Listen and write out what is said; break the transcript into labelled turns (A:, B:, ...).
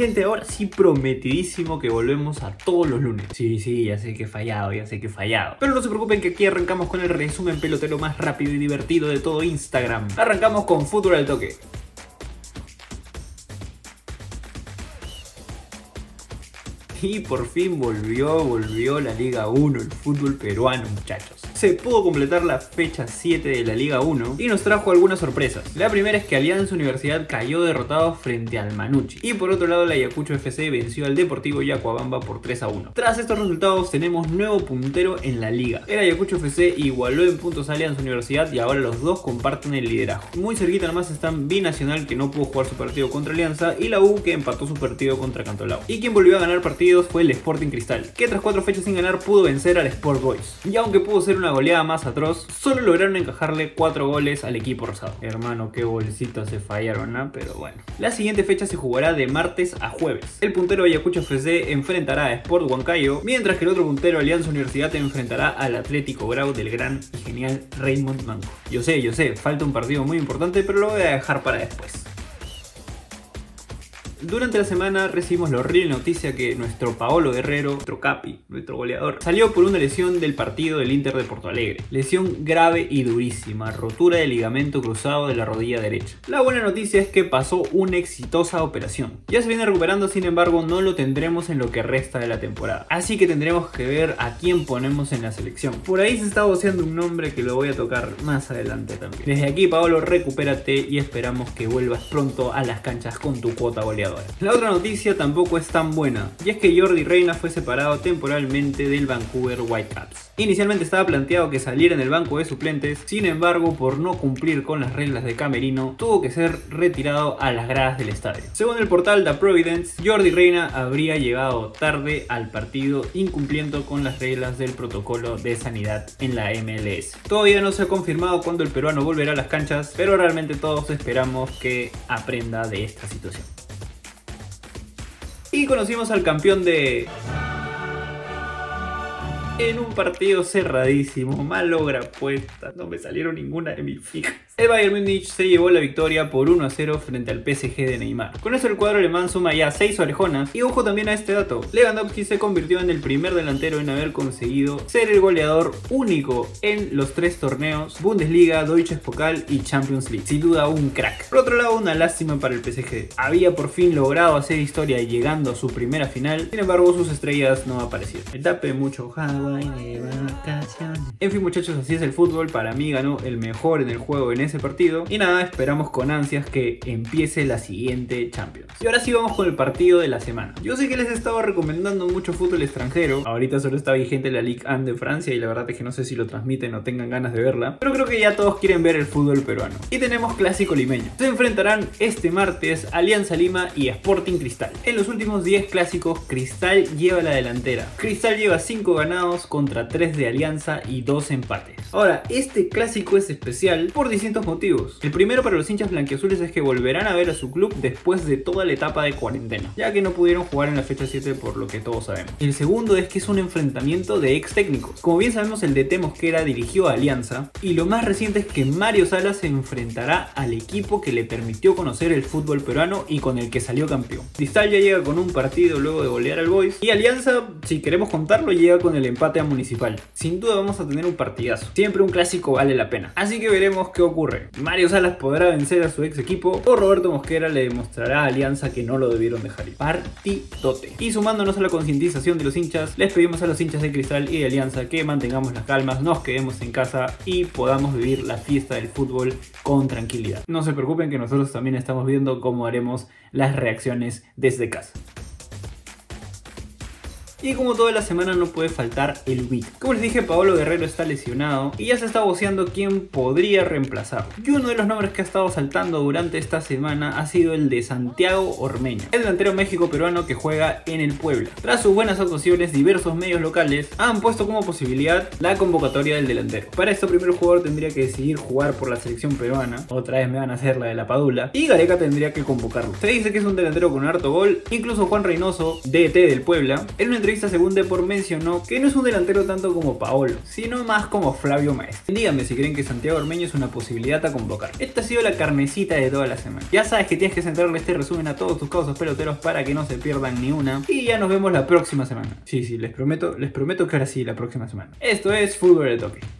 A: Gente, ahora sí prometidísimo que volvemos a todos los lunes. Sí, sí, ya sé que he fallado, ya sé que he fallado. Pero no se preocupen que aquí arrancamos con el resumen pelotero más rápido y divertido de todo Instagram. Arrancamos con Fútbol al Toque. Y por fin volvió, volvió la Liga 1, el fútbol peruano, muchachos se pudo completar la fecha 7 de la Liga 1 y nos trajo algunas sorpresas. La primera es que Alianza Universidad cayó derrotado frente al Manucci. Y por otro lado, la Ayacucho FC venció al Deportivo Yacuabamba por 3 a 1. Tras estos resultados, tenemos nuevo puntero en la liga. El Ayacucho FC igualó en puntos a Alianza Universidad y ahora los dos comparten el liderazgo. Muy cerquita nomás están Binacional que no pudo jugar su partido contra Alianza y la U que empató su partido contra Cantolao. Y quien volvió a ganar partidos fue el Sporting Cristal, que tras cuatro fechas sin ganar pudo vencer al Sport Boys. Y aunque pudo ser una goleada más atroz, solo lograron encajarle 4 goles al equipo rosado. Hermano, qué bolsitos se fallaron, ¿no? Pero bueno. La siguiente fecha se jugará de martes a jueves. El puntero Ayacucho FC enfrentará a Sport Huancayo, mientras que el otro puntero Alianza Universidad enfrentará al Atlético Grau del gran y genial Raymond Manco. Yo sé, yo sé, falta un partido muy importante, pero lo voy a dejar para después. Durante la semana recibimos la horrible noticia que nuestro Paolo Guerrero, nuestro capi, nuestro goleador, salió por una lesión del partido del Inter de Porto Alegre. Lesión grave y durísima, rotura del ligamento cruzado de la rodilla derecha. La buena noticia es que pasó una exitosa operación. Ya se viene recuperando, sin embargo, no lo tendremos en lo que resta de la temporada. Así que tendremos que ver a quién ponemos en la selección. Por ahí se está voceando un nombre que lo voy a tocar más adelante también. Desde aquí, Paolo, recupérate y esperamos que vuelvas pronto a las canchas con tu cuota La otra noticia tampoco es tan buena, y es que Jordi Reina fue separado temporalmente del Vancouver Whitecaps. Inicialmente estaba planteado que saliera en el banco de suplentes, sin embargo, por no cumplir con las reglas de Camerino, tuvo que ser retirado a las gradas del estadio. Según el portal The Providence, Jordi Reina habría llegado tarde al partido incumpliendo con las reglas del protocolo de sanidad en la MLS. Todavía no se ha confirmado cuándo el peruano volverá a las canchas, pero realmente todos esperamos que aprenda de esta situación. Conocimos al campeón de en un partido cerradísimo, mal logra apuesta, no me salieron ninguna de mis fijas. El Bayern Munich se llevó la victoria por 1 a 0 frente al PSG de Neymar. Con esto el cuadro alemán suma ya 6 orejonas y ojo también a este dato, Lewandowski se convirtió en el primer delantero en haber conseguido ser el goleador único en los tres torneos Bundesliga, Deutsches Pokal y Champions League. Sin duda un crack. Por otro lado, una lástima para el PSG. Había por fin logrado hacer historia llegando a su primera final, sin embargo sus estrellas no aparecieron. Etape mucho en fin muchachos, así es el fútbol. Para mí ganó el mejor en el juego en ese partido. Y nada, esperamos con ansias que empiece la siguiente Champions. Y ahora sí vamos con el partido de la semana. Yo sé que les estaba recomendando mucho fútbol extranjero. Ahorita solo está vigente la Ligue 1 de Francia y la verdad es que no sé si lo transmiten o tengan ganas de verla. Pero creo que ya todos quieren ver el fútbol peruano. Y tenemos clásico limeño. Se enfrentarán este martes Alianza Lima y Sporting Cristal. En los últimos 10 clásicos, Cristal lleva la delantera. Cristal lleva 5 ganados contra 3 de Alianza y 2 empates. Ahora, este clásico es especial por distintos motivos. El primero para los hinchas blanquiazules es que volverán a ver a su club después de toda la etapa de cuarentena, ya que no pudieron jugar en la fecha 7 por lo que todos sabemos. El segundo es que es un enfrentamiento de ex técnicos. Como bien sabemos, el DT Mosquera dirigió a Alianza y lo más reciente es que Mario Salas se enfrentará al equipo que le permitió conocer el fútbol peruano y con el que salió campeón. Cristal ya llega con un partido luego de golear al Boys y Alianza, si queremos contarlo, llega con el empate a Municipal. Sin duda vamos a tener un partidazo. Siempre un clásico vale la pena. Así que veremos qué ocurre. Mario Salas podrá vencer a su ex equipo o Roberto Mosquera le demostrará a Alianza que no lo debieron dejar ir. Partidote. Y sumándonos a la concientización de los hinchas, les pedimos a los hinchas de Cristal y de Alianza que mantengamos las calmas, nos quedemos en casa y podamos vivir la fiesta del fútbol con tranquilidad. No se preocupen que nosotros también estamos viendo cómo haremos las reacciones desde casa. Y como toda la semana no puede faltar el beat. Como les dije, Paolo Guerrero está lesionado y ya se está voceando quién podría reemplazarlo. Y uno de los nombres que ha estado saltando durante esta semana ha sido el de Santiago Ormeño, el delantero México-peruano que juega en el Puebla. Tras sus buenas actuaciones, diversos medios locales han puesto como posibilidad la convocatoria del delantero. Para esto, primero el jugador tendría que decidir jugar por la selección peruana, otra vez me van a hacer la de la Padula, y Gareca tendría que convocarlo. Se dice que es un delantero con harto gol, incluso Juan Reynoso, DT del Puebla, en una entrevista según Depor mencionó que no es un delantero tanto como Paolo, sino más como Flavio Maestro. Díganme si creen que Santiago Ormeño es una posibilidad a convocar. Esta ha sido la carnecita de toda la semana. Ya sabes que tienes que centrarle este resumen a todos tus causos peloteros para que no se pierdan ni una. Y ya nos vemos la próxima semana. Sí, sí, les prometo, les prometo que ahora sí, la próxima semana. Esto es Fútbol de Toque.